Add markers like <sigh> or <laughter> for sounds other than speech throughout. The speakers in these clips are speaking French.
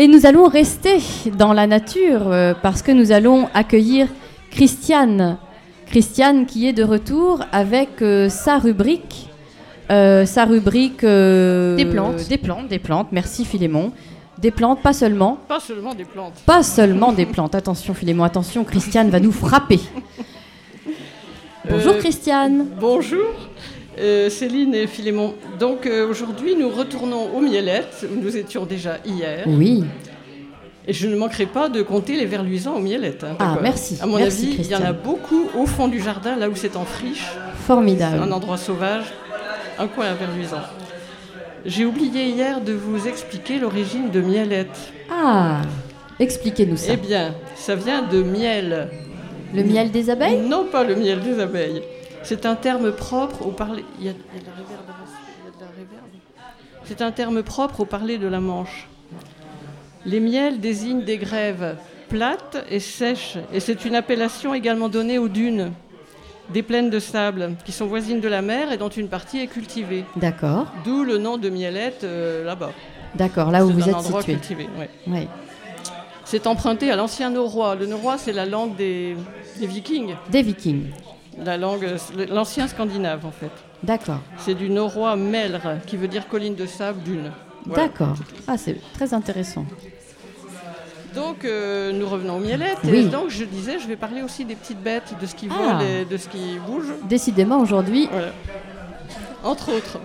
Et nous allons rester dans la nature euh, parce que nous allons accueillir Christiane. Christiane qui est de retour avec euh, sa rubrique. euh, sa rubrique. euh, Des plantes. Des plantes, des plantes. Merci Philémon. Des plantes, pas seulement. Pas seulement des plantes. Pas seulement des plantes. Attention Philémon, attention, Christiane va nous frapper. Bonjour Euh, Christiane. Bonjour, euh, Céline et Philémon. Donc euh, aujourd'hui, nous retournons aux Mielettes, où nous étions déjà hier. Oui. Et je ne manquerai pas de compter les vers luisants aux Mielettes. hein, Ah, merci. À mon Merci, avis, il y en a beaucoup au fond du jardin, là où c'est en friche, Formidable. un endroit sauvage, un coin à vers luisants. J'ai oublié hier de vous expliquer l'origine de Mielettes. Ah, expliquez-nous ça. Eh bien, ça vient de miel. Le miel des abeilles? Non, pas le miel des abeilles. C'est un terme propre au parler. Il y a, il y a de la réverbération, il y a de la réverb. C'est un terme propre au parler de la Manche. Les miels désignent des grèves plates et sèches, et c'est une appellation également donnée aux dunes, des plaines de sable, qui sont voisines de la mer et dont une partie est cultivée. D'accord, D'où le nom de Mielette euh, là-bas. d'accord, là où C'est vous un êtes situé. cultivé. ouais. Oui. C'est emprunté à l'ancien norrois. Le norrois, c'est la langue des, des vikings, Des vikings. La langue, l'ancien scandinave en fait. D'accord, C'est du norrois melre, qui veut dire colline de sable, dune. Voilà. d'accord. Ah, c'est très intéressant. Donc euh, nous revenons aux mielettes. Oui. Et donc je disais, je vais parler aussi des petites bêtes, de ce qui Ah. vole et de ce qui bouge. Décidément, aujourd'hui, Voilà. Entre autres.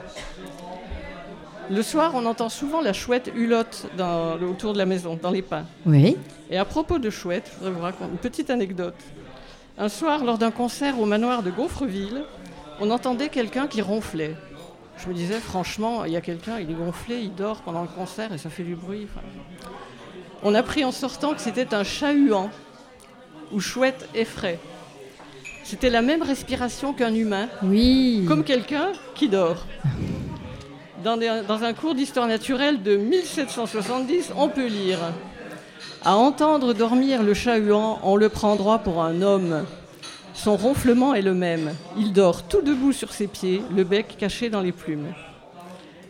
Le soir, on entend souvent la chouette hulotte dans, autour de la maison, dans les pins. oui. Et à propos de chouette, je voudrais vous raconter une petite anecdote. Un soir, lors d'un concert au manoir de Gonfreville, on entendait quelqu'un qui ronflait. Je me disais, franchement, il y a quelqu'un, il est gonflé, il dort pendant le concert et ça fait du bruit. Enfin, On a appris en sortant que c'était un chat-huant, ou chouette effraie. C'était la même respiration qu'un humain, Oui. comme quelqu'un qui dort. Dans, des- dans un cours d'histoire naturelle de 1770, on peut lire À entendre dormir le chat-huant, on le prend droit pour un homme. Son ronflement est le même. Il dort tout debout sur ses pieds, le bec caché dans les plumes.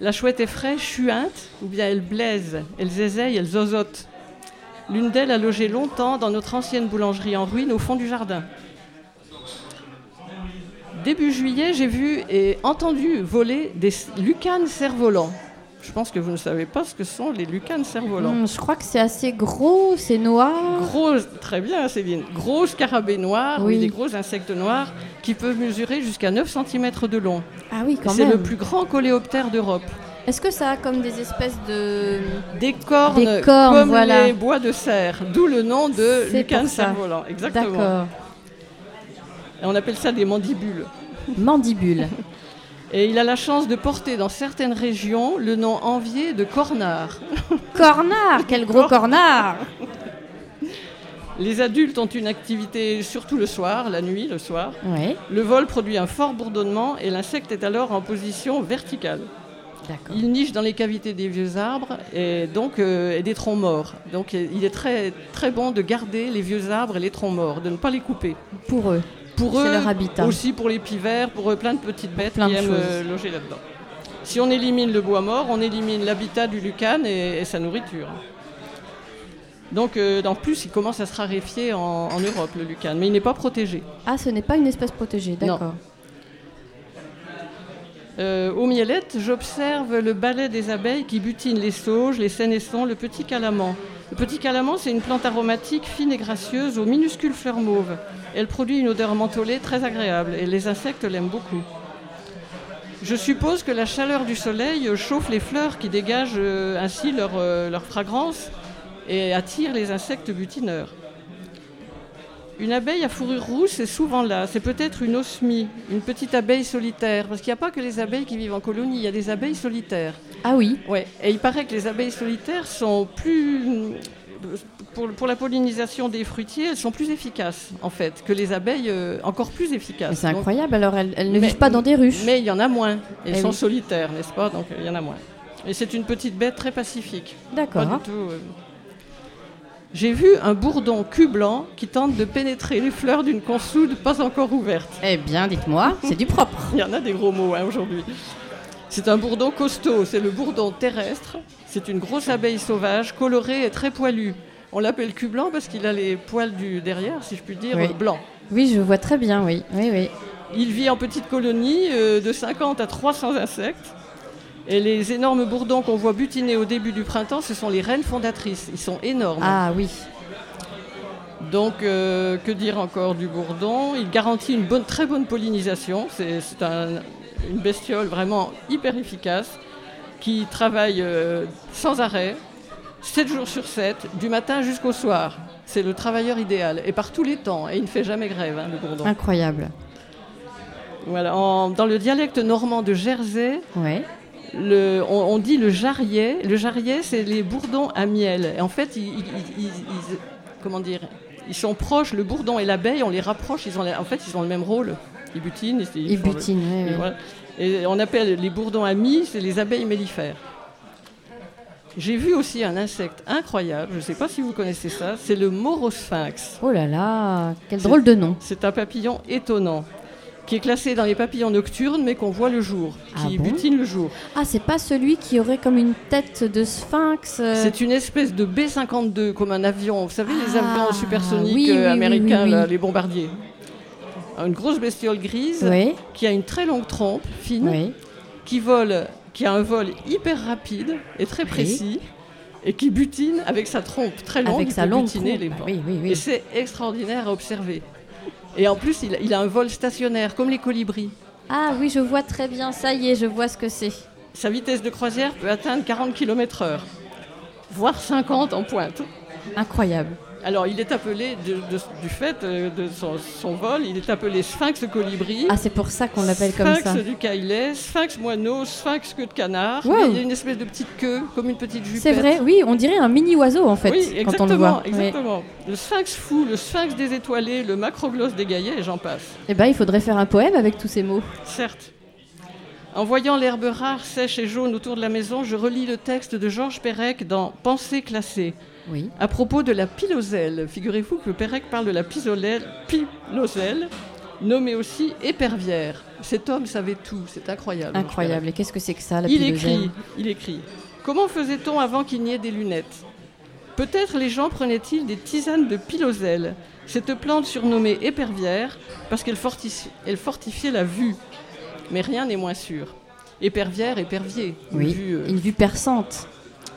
La chouette effraie chuinte, ou bien elle blaise, elle zézeille, elle zozote. L'une d'elles a logé longtemps dans notre ancienne boulangerie en ruine au fond du jardin. Début juillet, j'ai vu et entendu voler des lucanes cerfs-volants. Je pense que vous ne savez pas ce que sont les lucanes cerfs-volants. Hum, je crois que c'est assez gros, c'est noir. Gros, très bien Céline, gros scarabée noir, Oui. des gros insectes noirs qui peuvent mesurer jusqu'à 9 cm de long. Ah oui, quand C'est même. le plus grand coléoptère d'Europe. Est-ce que ça a comme des espèces de... Des cornes, Des cornes, comme voilà. les bois de cerf, d'où le nom de C'est lucane pour ça. cerf-volant. Exactement. D'accord. On appelle ça des mandibules. Mandibule. <laughs> Et il a la chance de porter dans certaines régions le nom envié de cornard. <laughs> cornard, quel gros cornard Les adultes ont une activité surtout le soir, la nuit, le soir. Oui, Le vol produit un fort bourdonnement et l'insecte est alors en position verticale. Il niche dans les cavités des vieux arbres et donc euh, et des troncs morts. Donc il est très très bon de garder les vieux arbres et les troncs morts, de ne pas les couper. Pour eux. Pour eux, leur habitat. aussi pour les pivers, pour eux, plein de petites bêtes Plein qui aiment choses. euh, loger là-dedans. Si on élimine le bois mort, on élimine l'habitat du lucane et, et sa nourriture. Donc euh, en plus, il commence à se raréfier en, en Europe, le lucane, mais il n'est pas protégé. Ah, ce n'est pas une espèce protégée, d'accord. Euh, aux mielettes, j'observe le balai des abeilles qui butinent les sauges, les sénessons, le petit calamant. Le petit calamant, c'est une plante aromatique fine et gracieuse aux minuscules fleurs mauves. Elle produit une odeur mentholée très agréable et les insectes l'aiment beaucoup. Je suppose que la chaleur du soleil chauffe les fleurs qui dégagent euh, ainsi leur, euh, leur fragrance et attire les insectes butineurs. Une abeille à fourrure rousse est souvent là. C'est peut-être une osmie, une petite abeille solitaire. Parce qu'il n'y a pas que les abeilles qui vivent en colonie, il y a des abeilles solitaires. Ah oui, Ouais. Et il paraît que les abeilles solitaires sont plus. Pour, pour la pollinisation des fruitiers, elles sont plus efficaces, en fait, que les abeilles euh, encore plus efficaces. c'est incroyable, alors elles, elles ne Mais- vivent pas dans des ruches. mais il y en a moins. Elles Eh sont oui. solitaires, n'est-ce pas? Donc il y en a moins. Et c'est une petite bête très pacifique. Pas D'accord. du tout. euh. J'ai vu un bourdon cul blanc qui tente de pénétrer les fleurs d'une consoude pas encore ouverte. Eh bien, dites-moi, c'est du propre. <laughs> Il y en a des gros mots hein, aujourd'hui. C'est un bourdon costaud, c'est le bourdon terrestre. C'est une grosse abeille sauvage, colorée et très poilue. On l'appelle cul blanc parce qu'il a les poils du derrière, si je puis dire, Oui. blancs. Oui, je vois très bien, oui. Oui, oui. Il vit en petites colonies euh, de 50 à 300 insectes. Et les énormes bourdons qu'on voit butiner au début du printemps, ce sont les reines fondatrices. Ils sont énormes. Ah oui. Donc, euh, que dire encore du bourdon? Il garantit une bonne, très bonne pollinisation. C'est c'est un- une bestiole vraiment hyper efficace qui travaille euh, sans arrêt, 7 jours sur 7, du matin jusqu'au soir. C'est le travailleur idéal, et par tous les temps. Et il ne fait jamais grève, hein, le bourdon. Incroyable. Voilà. En- dans le dialecte normand de Jersey, Ouais. le- on, on dit le jarrier. Le jarrier, c'est les bourdons à miel. Et en fait, ils, ils- ils- ils- comment dire Ils sont proches. Le bourdon et l'abeille, on les rapproche. Ils ont, la- en fait, ils ont le même rôle. Ils butinent. Ils, ils Il font le- butine, oui, et voilà. Et on appelle les bourdons amis, c'est les abeilles mellifères. J'ai vu aussi un insecte incroyable. Je ne sais pas si vous connaissez ça. C'est le morosphinx. Oh là là, quel drôle de nom. C'est un papillon étonnant qui est classé dans les papillons nocturnes, mais qu'on voit le jour, Ah qui bon butine le jour. Ah, c'est pas celui qui aurait comme une tête de sphinx euh, C'est une espèce de B-52, comme un avion. Vous savez, les Ah, avions supersoniques oui, américains, oui, là, oui. les bombardiers. Une grosse bestiole grise qui a une très longue trompe fine, qui vole, qui a un vol hyper rapide et très précis, et qui butine avec sa trompe très longue. Avec sa peut longue butiner trompe. les Bah vents. Oui, oui, Et c'est extraordinaire à observer. Et en plus, il, il a un vol stationnaire, comme les colibris. Ah oui, je vois très bien. Ça y est, je vois ce que c'est. Sa vitesse de croisière peut atteindre 40 km/h, voire 50 en pointe. Incroyable. Alors, il est appelé, de- de- du fait euh, de son, son vol, il est appelé sphinx colibri. Ah, c'est pour ça qu'on l'appelle comme sphinx ça. du caïlet, sphinx moineau, sphinx queue de canard. Wow. Il y a une espèce de petite queue, comme une petite jupette. C'est vrai, oui, on dirait un mini oiseau en fait Oui, quand on le voit. Oui. exactement. Le sphinx fou, le sphinx des étoilés, le macroglosse dégaillé, et j'en passe. Eh ben, il faudrait faire un poème avec tous ces mots. Certes. En voyant l'herbe rare, sèche et jaune autour de la maison, je relis le texte de Georges Perec dans Pensée classée. Oui. À propos de la piloselle, figurez-vous que Pérec parle de la piloselle, nommée aussi épervière. Cet homme savait tout, c'est incroyable. Incroyable. Et qu'est-ce que c'est que ça, la Il piloselle écrit, il écrit. Comment faisait-on avant qu'il n'y ait des lunettes? Peut-être les gens prenaient-ils des tisanes de piloselle, cette plante surnommée épervière, parce qu'elle fortifi- elle fortifiait la vue. Mais rien n'est moins sûr. Épervière, épervier. une Oui, vue, euh, une vue perçante.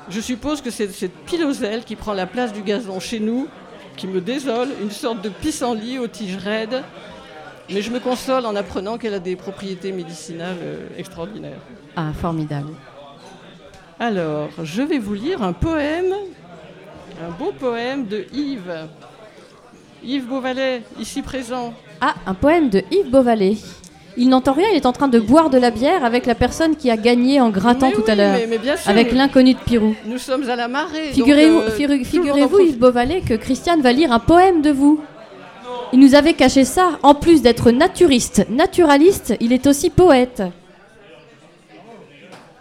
Je suppose que c'est cette piloselle qui prend la place du gazon chez nous, qui me désole, une sorte de pissenlit aux tiges raides. Mais je me console en apprenant qu'elle a des propriétés médicinales euh, extraordinaires. Ah, formidable. Alors, je vais vous lire un poème, un beau poème de Yves. Yves Beauvalet, ici présent. Ah, un poème de Yves Beauvalet. Il n'entend rien, il est en train de boire de la bière avec la personne qui a gagné en grattant Mais tout oui, à l'heure. Avec l'inconnu de Pirou. nous sommes à la marée. Figurez-vous, euh. Yves Beauvalet, que Christiane va lire un poème de vous. Il nous avait caché ça. En plus d'être naturiste, naturaliste, il est aussi poète.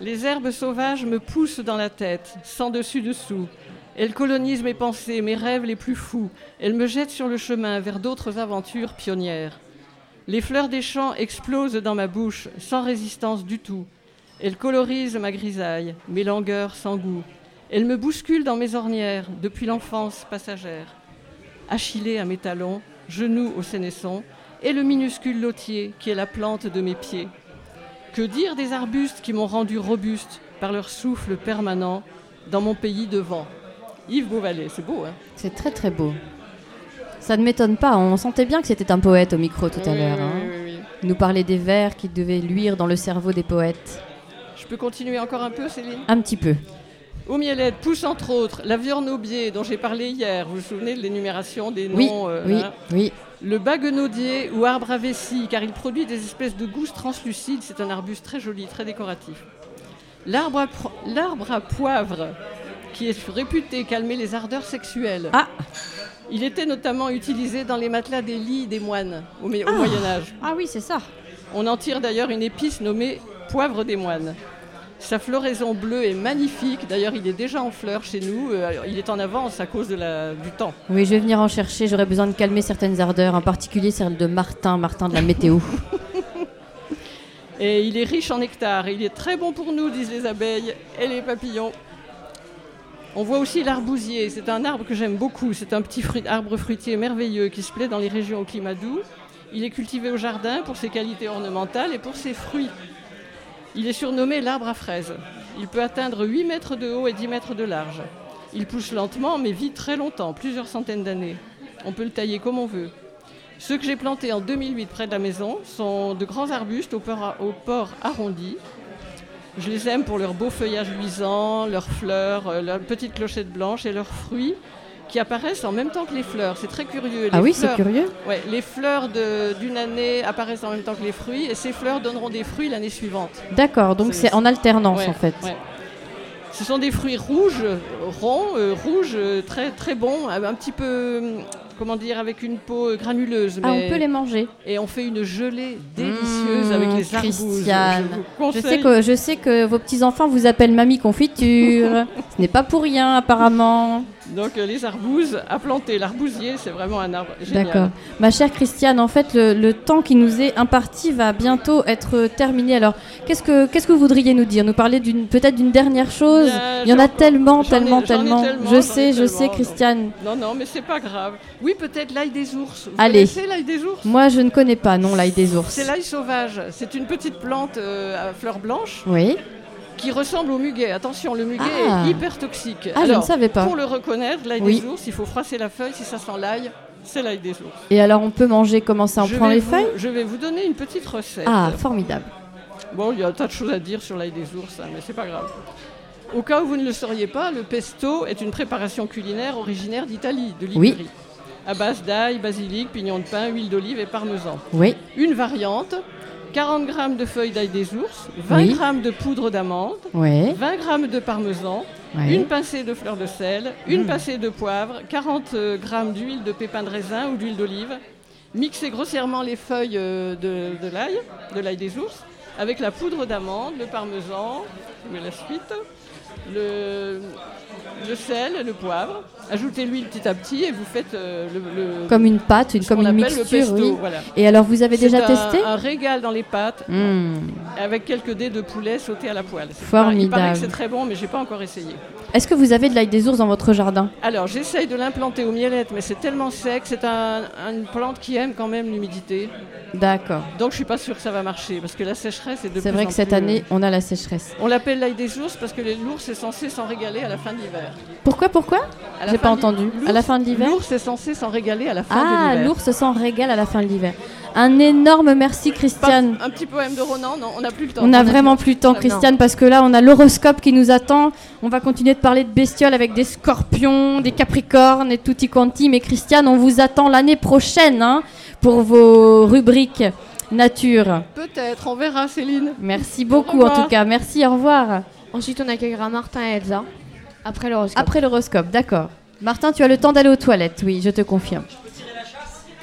Les herbes sauvages me poussent dans la tête, sans dessus-dessous. Elles colonisent mes pensées, mes rêves les plus fous. Elles me jettent sur le chemin vers d'autres aventures pionnières. Les fleurs des champs explosent dans ma bouche, sans résistance du tout. Elles colorisent ma grisaille, mes langueurs sans goût. Elles me bousculent dans mes ornières, depuis l'enfance passagère. Achillée à mes talons, genoux au sénesson, et le minuscule lotier qui est la plante de mes pieds. Que dire des arbustes qui m'ont rendu robuste par leur souffle permanent dans mon pays de vent? Yves Beauvalet, c'est beau, hein? C'est très très beau. Ça ne m'étonne pas, on sentait bien que c'était un poète au micro tout à Oui, l'heure. hein. oui, oui, nous parlait des vers qui devaient luire dans le cerveau des poètes. Je peux continuer encore un peu, Céline? Un petit peu. Au miellette pousse entre autres la viornaubier dont j'ai parlé hier. Vous vous souvenez de l'énumération des noms euh, oui, hein oui. Le baguenaudier ou arbre à vessie, car il produit des espèces de gousses translucides. C'est un arbuste très joli, très décoratif. L'arbre à, l'arbre à poivre, qui est réputé calmer les ardeurs sexuelles. Ah. Il était notamment utilisé dans les matelas des lits des moines au, Ah. Moyen Âge. Ah oui, c'est ça. On en tire d'ailleurs une épice nommée poivre des moines. Sa floraison bleue est magnifique. D'ailleurs, il est déjà en fleurs chez nous. Euh, il est en avance à cause de la- du temps. Oui, je vais venir en chercher. J'aurais besoin de calmer certaines ardeurs, en particulier celle de Martin, Martin de la météo. <laughs> Et il est riche en nectar. Il est très bon pour nous, disent les abeilles et les papillons. On voit aussi l'arbousier. C'est un arbre que j'aime beaucoup. C'est un petit arbre fruitier merveilleux qui se plaît dans les régions au climat doux. Il est cultivé au jardin pour ses qualités ornementales et pour ses fruits. Il est surnommé l'arbre à fraises. Il peut atteindre 8 mètres de haut et 10 mètres de large. Il pousse lentement mais vit très longtemps, plusieurs centaines d'années. On peut le tailler comme on veut. Ceux que j'ai plantés en 2008 près de la maison sont de grands arbustes au port, arrondi. Je les aime pour leur beau feuillage luisant, leurs fleurs, euh, leurs petites clochettes blanches et leurs fruits qui apparaissent en même temps que les fleurs. C'est très curieux. ah oui, c'est curieux ouais, Les fleurs d'une année apparaissent en même temps que les fruits et ces fleurs donneront des fruits l'année suivante. D'accord, donc c'est en alternance en fait. Ce sont des fruits rouges, ronds, euh, rouges, euh, très, très bons, un petit peu comment dire, avec une peau granuleuse. Ah, on peut les manger. Et on fait une gelée délicieuse avec les mmh, Christiane. Je, sais que, je sais que vos petits-enfants vous appellent Mamie Confiture. Ce n'est pas pour rien, apparemment. Donc euh, les arbouses à planter. L'arbousier, c'est vraiment un arbre génial. D'accord. Ma chère Christiane, en fait, le, temps qui nous est imparti va bientôt être terminé. Alors, qu'est-ce que, qu'est-ce que vous voudriez nous dire? Nous parler d'une, peut-être d'une dernière chose? Il y en a tellement, tellement, tellement. Je sais, je sais, Christiane. Non, non, mais c'est pas grave. Oui, peut-être l'ail des ours. Vous Allez. l'ail des ours? Moi, je ne connais pas, non, l'ail des ours. C'est l'ail sauvage. C'est une petite plante euh, à fleurs blanches. Oui qui ressemble au muguet. Attention, le muguet ah. est hyper toxique. Ah, je ne savais pas. Pour le reconnaître, l'ail des ours, il faut froisser la feuille. Si ça sent l'ail, c'est l'ail des ours. Et alors, on peut manger comment ça On prend les feuilles? Je vais vous donner une petite recette. Ah, formidable. Bon, il y a un tas de choses à dire sur l'ail des ours, hein, mais c'est pas grave. Au cas où vous ne le sauriez pas, le pesto est une préparation culinaire originaire d'Italie, de Ligurie. Oui. À base d'ail, basilic, pignon de pain, huile d'olive et parmesan. Oui. Une variante 40 g de feuilles d'ail des ours, 20 g de poudre d'amande, 20 g de parmesan, une pincée de fleur de sel, une mmh. pincée de poivre, 40 g d'huile de pépins de raisin ou d'huile d'olive. Mixez grossièrement les feuilles euh, de, l'ail, de l'ail des ours, avec la poudre d'amande, le parmesan, je la suite, le, le sel, le poivre. Ajoutez l'huile petit à petit et vous faites euh, le, Comme une pâte, une, comme une mixture. Et alors, vous avez déjà testé un régal dans les pâtes, mmh. Avec quelques dés de poulet sautés à la poêle. Formidable. Il paraît que c'est très bon, mais j'ai pas encore essayé. Est-ce que vous avez de l'ail des ours dans votre jardin? Alors, j'essaye de l'implanter aux mielettes, mais c'est tellement sec. C'est une plante qui aime quand même l'humidité. D'accord. Donc, je suis pas sûre que ça va marcher, parce que la sécheresse est de C'est vrai que cette année, on a la sécheresse. On l'appelle l'ail des ours parce que l'ours est censé s'en régaler à la fin de l'hiver. Pourquoi, pourquoi J'ai pas entendu. À la fin de l'hiver L'ours est censé s'en régaler à la fin de l'hiver. Ah, l'ours s'en régale à la fin de l'hiver. Un énorme merci, Christiane. un petit poème de Ronan Non, on n'a plus le temps. On n'a vraiment plus le temps, Christiane, parce que là, on a l'horoscope qui nous attend. On va continuer de parler de bestioles avec des scorpions, des capricornes et tutti quanti. Mais Christiane, on vous attend l'année prochaine hein, pour vos rubriques nature. Peut-être, on verra, Céline. Merci beaucoup, en tout cas. Merci, au revoir. Ensuite, on accueillera Martin et Elsa. Après l'horoscope. Après l'horoscope, d'accord. Martin, tu as le temps d'aller aux toilettes, oui, je te confirme.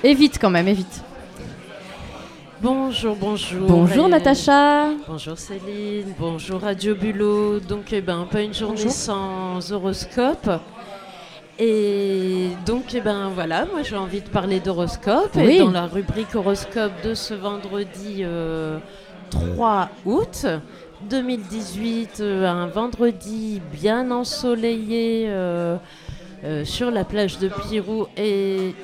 Évite quand même, évite. Bonjour, bonjour. Bonjour Natacha. Bonjour Céline, bonjour Radio Bulot. Donc, eh ben, pas une journée sans horoscope. Et donc, eh ben voilà, moi j'ai envie de parler d'horoscope. Et dans la rubrique horoscope de ce vendredi 3 euh, août 2018, euh, un vendredi bien ensoleillé euh, sur la plage de Pirou et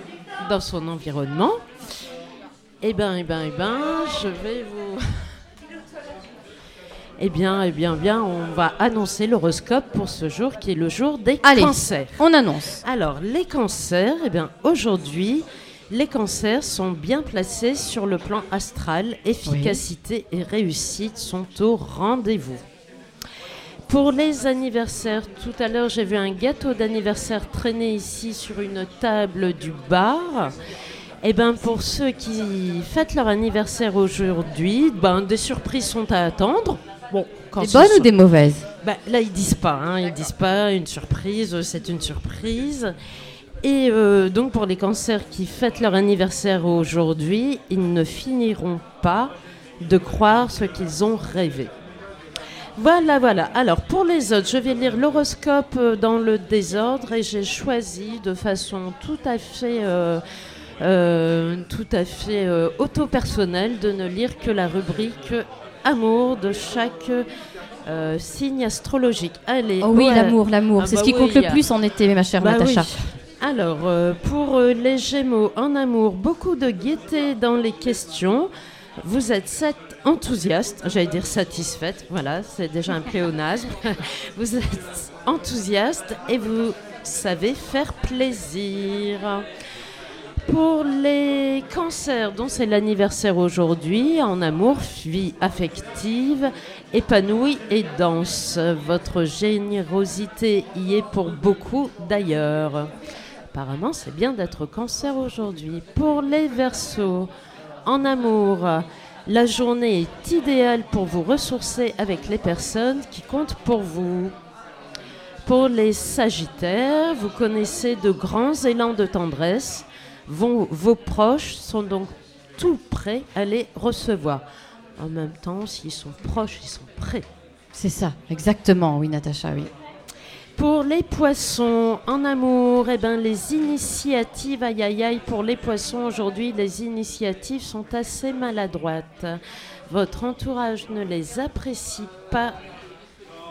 dans son environnement. Eh ben, eh ben, eh ben, je vais vous. <laughs> eh bien, eh bien, bien, on va annoncer l'horoscope pour ce jour qui est le jour des cancers. On annonce. Alors, les cancers, eh bien, aujourd'hui, les cancers sont bien placés sur le plan astral. Efficacité et réussite sont au rendez-vous. Pour les anniversaires, tout à l'heure j'ai vu un gâteau d'anniversaire traîner ici sur une table du bar. Eh ben pour ceux qui fêtent leur anniversaire aujourd'hui, ben des surprises sont à attendre. Bon, des bonnes ou des mauvaises? Ben, Là ils disent pas, hein, ils disent pas une surprise, c'est une surprise. Et euh, donc pour les cancers qui fêtent leur anniversaire aujourd'hui, ils ne finiront pas de croire ce qu'ils ont rêvé. Voilà, voilà. Alors pour les autres, je vais lire l'horoscope euh, dans le désordre et j'ai choisi de façon tout à fait euh, euh, tout à fait euh, auto-personnel de ne lire que la rubrique amour de chaque euh, signe astrologique. Allez. Oh oui, l'amour, l'amour. Ah c'est bah ce qui oui, compte le plus en été, ma chère Bah Natacha. oui. Alors, euh, pour les Gémeaux en amour, beaucoup de gaieté dans les questions. Vous êtes sat- enthousiaste, j'allais dire satisfaite, voilà, c'est déjà un pléonasme. <laughs> vous êtes enthousiaste et vous savez faire plaisir. Pour les cancers dont c'est l'anniversaire aujourd'hui, en amour, vie affective, épanouie et dense. Votre générosité y est pour beaucoup d'ailleurs. Apparemment, c'est bien d'être cancer aujourd'hui. Pour les versos, en amour, la journée est idéale pour vous ressourcer avec les personnes qui comptent pour vous. Pour les sagittaires, vous connaissez de grands élans de tendresse. Vos, vos proches sont donc tout prêts à les recevoir. En même temps, s'ils sont proches, ils sont prêts. C'est ça, exactement, oui, Natacha, oui. Pour les poissons en amour, eh ben, les initiatives, aïe aïe aïe, pour les poissons aujourd'hui, les initiatives sont assez maladroites. Votre entourage ne les apprécie pas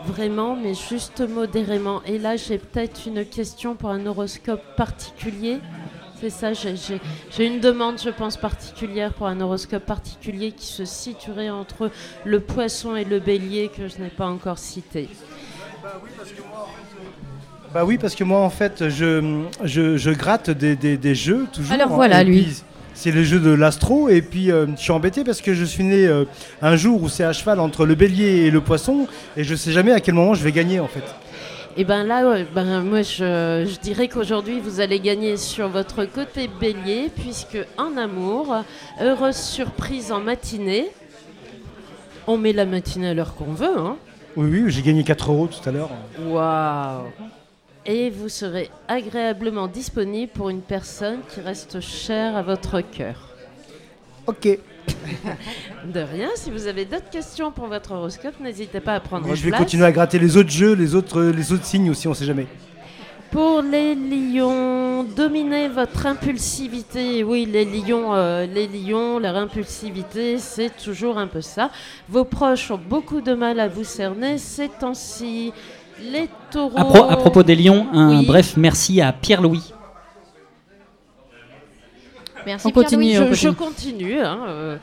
vraiment, mais juste modérément. Et là, j'ai peut-être une question pour un horoscope particulier. C'est ça, j'ai- une demande, je pense, particulière pour un horoscope particulier qui se situerait entre le poisson et le bélier que je n'ai pas encore cité. Bah oui, parce que moi, en fait, je, je, je gratte des, des- des jeux toujours. Alors hein, voilà, lui. C'est le jeu de l'astro, et puis euh, je suis embêté parce que je suis né euh, un jour où c'est à cheval entre le bélier et le poisson, et je sais jamais à quel moment je vais gagner en fait. Et ben là, ouais, ben moi je, je dirais qu'aujourd'hui vous allez gagner sur votre côté bélier, puisque en amour, heureuse surprise en matinée. On met la matinée à l'heure qu'on veut, hein. Oui, oui, j'ai gagné 4 euros tout à l'heure. Waouh Et vous serez agréablement disponible pour une personne qui reste chère à votre cœur. Ok. De rien, si vous avez d'autres questions pour votre horoscope, n'hésitez pas à prendre je vais place. continuer à gratter les autres jeux, les autres, les autres signes aussi, on sait jamais. Pour les lions, dominez votre impulsivité. Oui, les lions, euh, les lions, leur impulsivité, c'est toujours un peu ça. Vos proches ont beaucoup de mal à vous cerner ces temps-ci. Les taureaux. À, pro- à propos des lions, un Oui. bref merci à Pierre-Louis. Merci On continue, Je, je continue. hein, euh.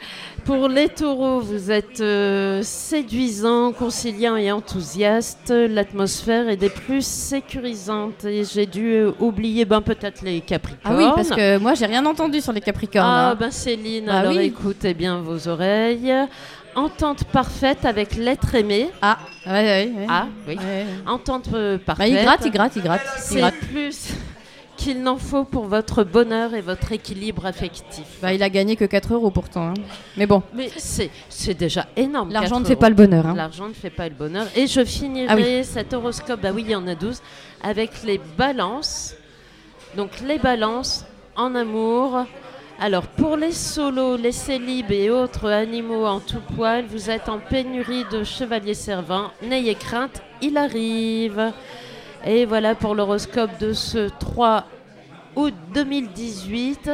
Pour les taureaux, vous êtes euh, séduisant, conciliant et enthousiaste. L'atmosphère est des plus sécurisantes. Et j'ai dû euh, oublier ben, peut-être les capricornes. Ah oui, parce que moi, j'ai rien entendu sur les Capricornes. Ah hein. ben Céline, Bah alors oui. écoutez bien vos oreilles. Entente parfaite avec l'être aimé. Ah, ouais, ouais, ouais. Ah oui. Entente euh, Bah, parfaite. il gratte, il gratte, il gratte. il C'est gratte. plus qu'il n'en faut pour votre bonheur et votre équilibre affectif. Bah, il a gagné que 4 euros pourtant. hein. Mais bon, Mais c'est déjà énorme. l'argent 4 ne fait euros. pas le bonheur. hein. L'argent ne fait pas le bonheur. Et je finirai Ah oui. cet horoscope, bah oui, il y en a 12, avec les balances. Donc les balances en amour. Alors pour les solos, les célibes et autres animaux en tout poil, vous êtes en pénurie de chevaliers servants. N'ayez crainte, il arrive. Et voilà pour l'horoscope de ce 3 août 2018.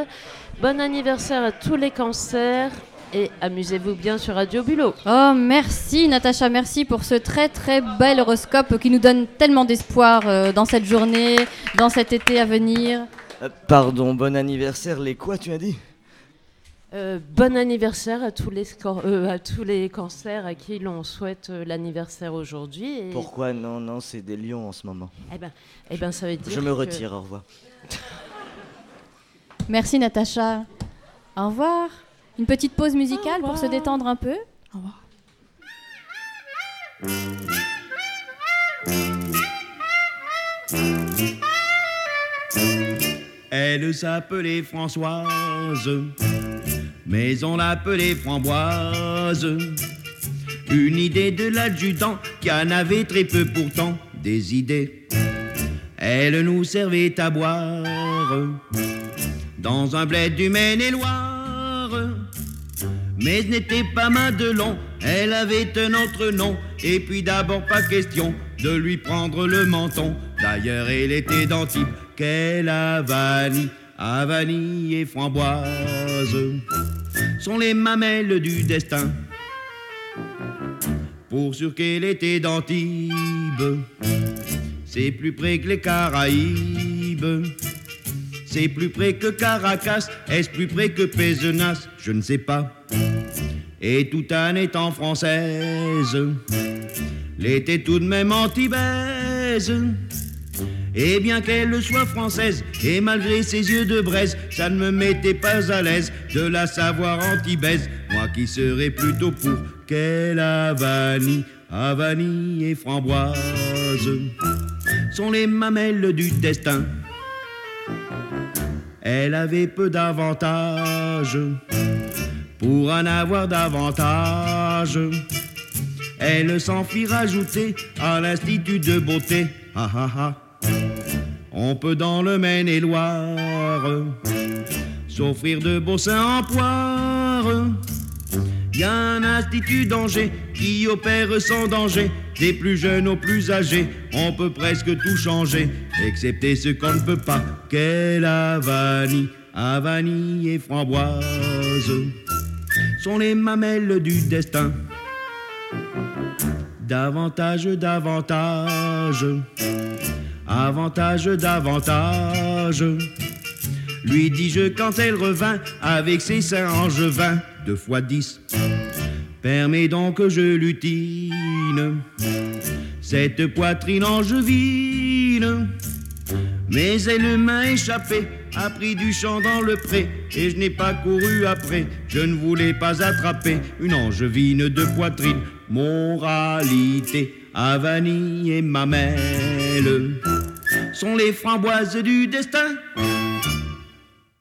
Bon anniversaire à tous les cancers et amusez-vous bien sur Radio Bulot. Oh, merci Natacha, merci pour ce très très bel horoscope qui nous donne tellement d'espoir euh, dans cette journée, dans cet été à venir. Euh, pardon, bon anniversaire, les quoi tu as dit? Euh, bon anniversaire à tous les scor- euh, à tous les cancers à qui l'on souhaite euh, l'anniversaire aujourd'hui. et- Pourquoi? Non, non, c'est des lions en ce moment. Eh ben, eh ben, ça veut dire. Je me que- retire, au revoir. <laughs> Merci Natacha. Au revoir. Une petite pause musicale pour se détendre un peu. Elle s'appelait Françoise, mais on l'appelait Framboise. Une idée de l'adjudant qui en avait très peu pourtant des idées. Elle nous servait à boire dans un bled du Maine-et-Loire. Mais ce n'était pas Madelon, elle avait un autre nom. Et puis d'abord pas question de lui prendre le menton. D'ailleurs, elle était d'Antibes, qu'elle a vanille, à vanille et framboise. Sont les mamelles du destin. pour sûr qu'elle était d'Antibes. C'est plus près que les Caraïbes. C'est plus près que Caracas. Est-ce plus près que Pézenas? Je ne sais pas. Et tout en étant française, l'était tout de même antibaise. Et bien qu'elle soit française, et malgré ses yeux de braise, ça ne me mettait pas à l'aise de la savoir antibaise. Moi qui serais plutôt pour qu'elle avanie, avanie et framboise sont les mamelles du destin. Elle avait peu d'avantages pour en avoir davantage. Elle s'en fit rajouter à l'institut de beauté. Ha ha. On peut dans le Maine-et-Loire s'offrir de beaux seins en poire. Y un institut d'Angers qui opère sans danger, des plus jeunes aux plus âgés. On peut presque tout changer, excepté ce qu'on ne peut pas. Quelle vanille, vanille et framboise sont les mamelles du destin. Davantage, davantage, avantage, davantage. Lui dis-je quand elle revint avec ses seins angevins, deux fois dix. Permets donc que je lutine cette poitrine angevine. Mais elle m'a échappé, a pris du champ dans le pré, et je n'ai pas couru après. Je ne voulais pas attraper une angevine de poitrine. Moralité, vanille et mamelle sont les framboises du destin.